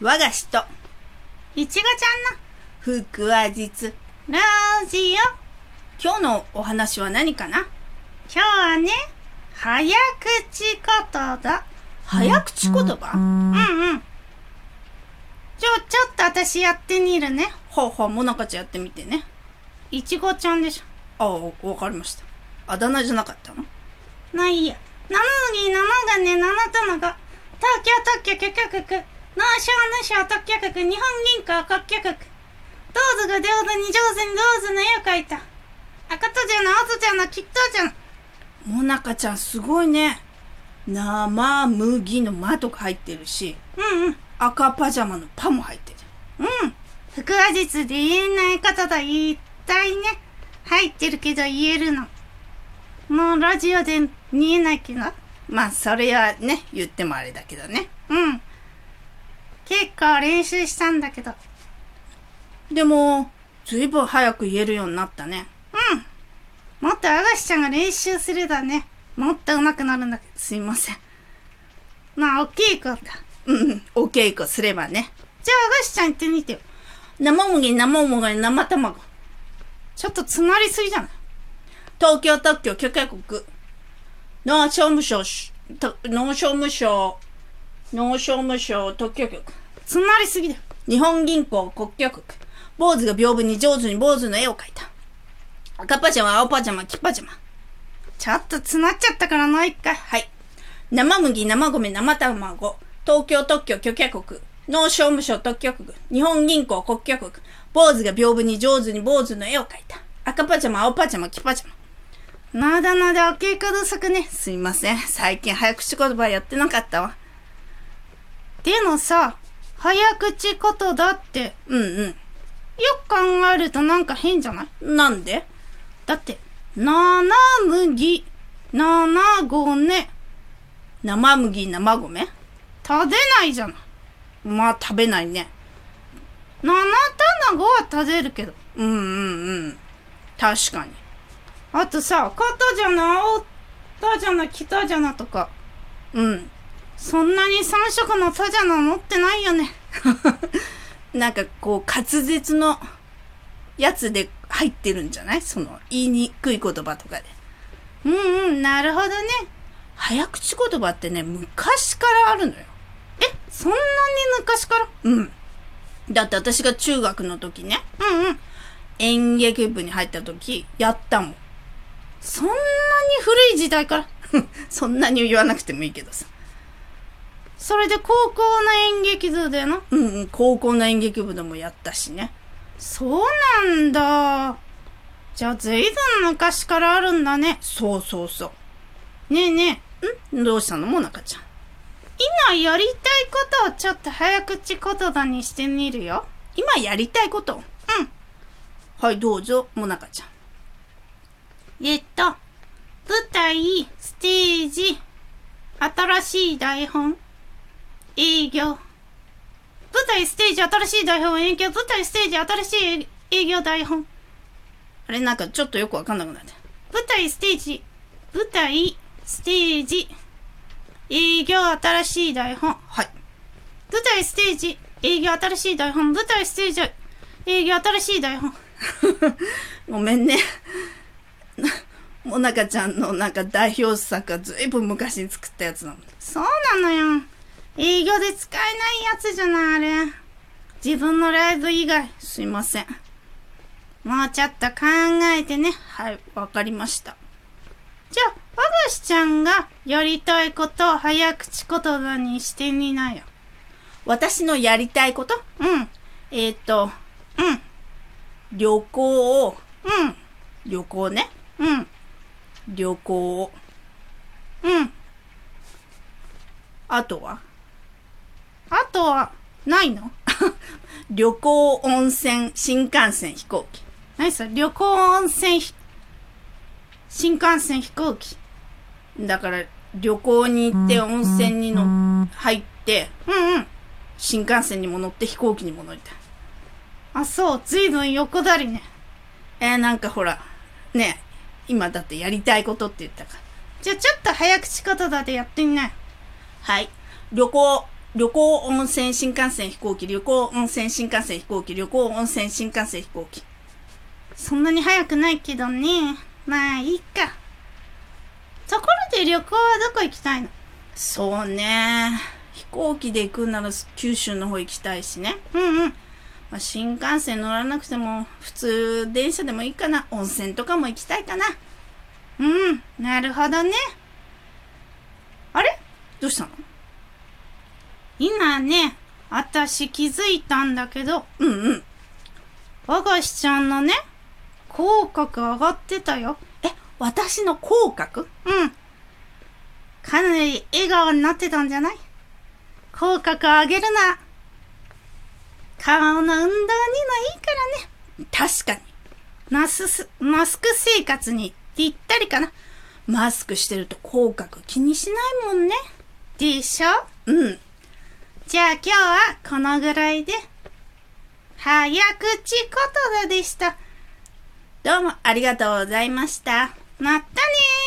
我が人。いちごちゃん福は実。のラジオ。今日のお話は何かな？今日はね、早口言だ。早口言葉？うんうん。ちょ、ちょっと私やってみるね。ほうほう、もなかちゃんやってみてね。いちごちゃんでしょ。ああ、わかりました。あだ名じゃなかったの？まあいいや。なのに、なのがね、なのとのが、東京特許許可局、農商の省特許局、日本銀行国許局。どうぞが上手に上手にどうぞの絵を描いた。赤とじゃな、青とじゃな、きっとじゃな。もなかちゃんすごいね。生麦の間とか入ってるし、うんうん。赤パジャマのパも入ってる。うん。腹話術で言えない方だ。言いたいね。入ってるけど言えるの。もうラジオで見えないけど。まあ、それはね、言ってもあれだけどね。うん。結構練習したんだけど。でも、ずいぶん早く言えるようになったね。うん。もっとアガシちゃんが練習するだね。もっと上手くなるんだけど。すいません。まあ、大きい子。うん、お稽古すればね。じゃあ、アガシちゃん言ってみてよ。生麦、生麦、生卵。ちょっと詰まりすぎじゃない？東京特許許可国。農商務省、農商務省、農商務省特許局。詰まりすぎだ。日本銀行国許局。坊主が屏風に上手に坊主の絵を描いた。赤パジャマ、青パジャマ、黄パジャマ。ちょっと詰まっちゃったからもう一回。はい。生麦、生米、生卵。東京特許許可国。農商務省特許局。日本銀行国許局。坊主が屏風に上手に坊主の絵を描いた。赤パジャマ、青パジャマ、黄パジャマ。まだまだお稽古不足ね。すいません。最近早口言葉やってなかったわ。でもさ、早口言だって、うんうん。よく考えるとなんか変じゃない？なんで？だって、なな麦、ななごね、生麦、生米？食べないじゃない。まあ食べないね。なな卵は食べるけど。うんうんうん。確かに。あとさ、肩じゃな、青たじゃな、北じゃなとか、うん。そんなに三色のたじゃな持ってないよね。なんかこう滑舌のやつで入ってるんじゃない？その言いにくい言葉とかで。うんうん、なるほどね。早口言葉ってね、昔からあるのよ。え、そんなに昔から？うん。だって私が中学の時ね、うんうん。演劇部に入った時、やったもん。そんなに古い時代から？そんなに言わなくてもいいけどさ。それで高校の演劇部でな。うんうん、高校の演劇部でもやったしね。そうなんだ。じゃあ随分昔からあるんだね。そうそうそねえねえ、う。ん？どうしたのもなかちゃん？今やりたいことをちょっと早口言葉にしてみるよ。今やりたいこと？うん。はい、どうぞ、もなかちゃん。えっと、舞台、ステージ、新しい台本、営業。舞台、ステージ、新しい台本、営業。舞台、ステージ、新しい営業台本。あれなんかちょっとよくわかんなくなった。舞台、ステージ、舞台、ステージ、営業、新しい台本。はい。舞台、ステージ、営業、新しい台本。舞台、ステージ、営業、新しい台本。ごめんね。もなかちゃんのなんか代表作がずいぶん昔に作ったやつなの。そうなのよ。営業で使えないやつじゃない、あれ。自分のライブ以外。すいません。もうちょっと考えてね。はい、わかりました。じゃあ、和菓子ちゃんがやりたいことを早口言葉にしてみなよ。私のやりたいこと？うん、えっ、と、うん、旅行を、うん、旅行ね。うん、旅行。うん。あとは？あとは、ないの？旅行、温泉、新幹線、飛行機。何それ？旅行温泉新幹線飛行機。だから、旅行に行って温泉にの入って、うんうん。新幹線にも乗って飛行機にも乗りたい。あ、そう。ずいぶん横だりね。えー、なんかほら、ね今だってやりたいことって言ったから。じゃあちょっと早口言葉でやってみなよ。はい。旅行、旅行、温泉、新幹線、飛行機、旅行、温泉、新幹線、飛行機、旅行、温泉、新幹線、飛行機。そんなに早くないけどね。まあいいか。ところで旅行はどこ行きたいの？そうね。飛行機で行くなら九州の方行きたいしね。うんうん。まあ、新幹線乗らなくても普通電車でもいいかな。温泉とかも行きたいかな。うん、なるほどね。あれ？どうしたの？今ね、私気づいたんだけど、うんうん。我が子ちゃんのね、口角上がってたよ。え、私の口角？うん。かなり笑顔になってたんじゃない？口角上げるな。顔の運動にもいいからね。確かに。マスス、マスク生活にぴったりかな。マスクしてると口角気にしないもんね。でしょ？うん。じゃあ今日はこのぐらいで。早口言葉でした。どうもありがとうございました。またねー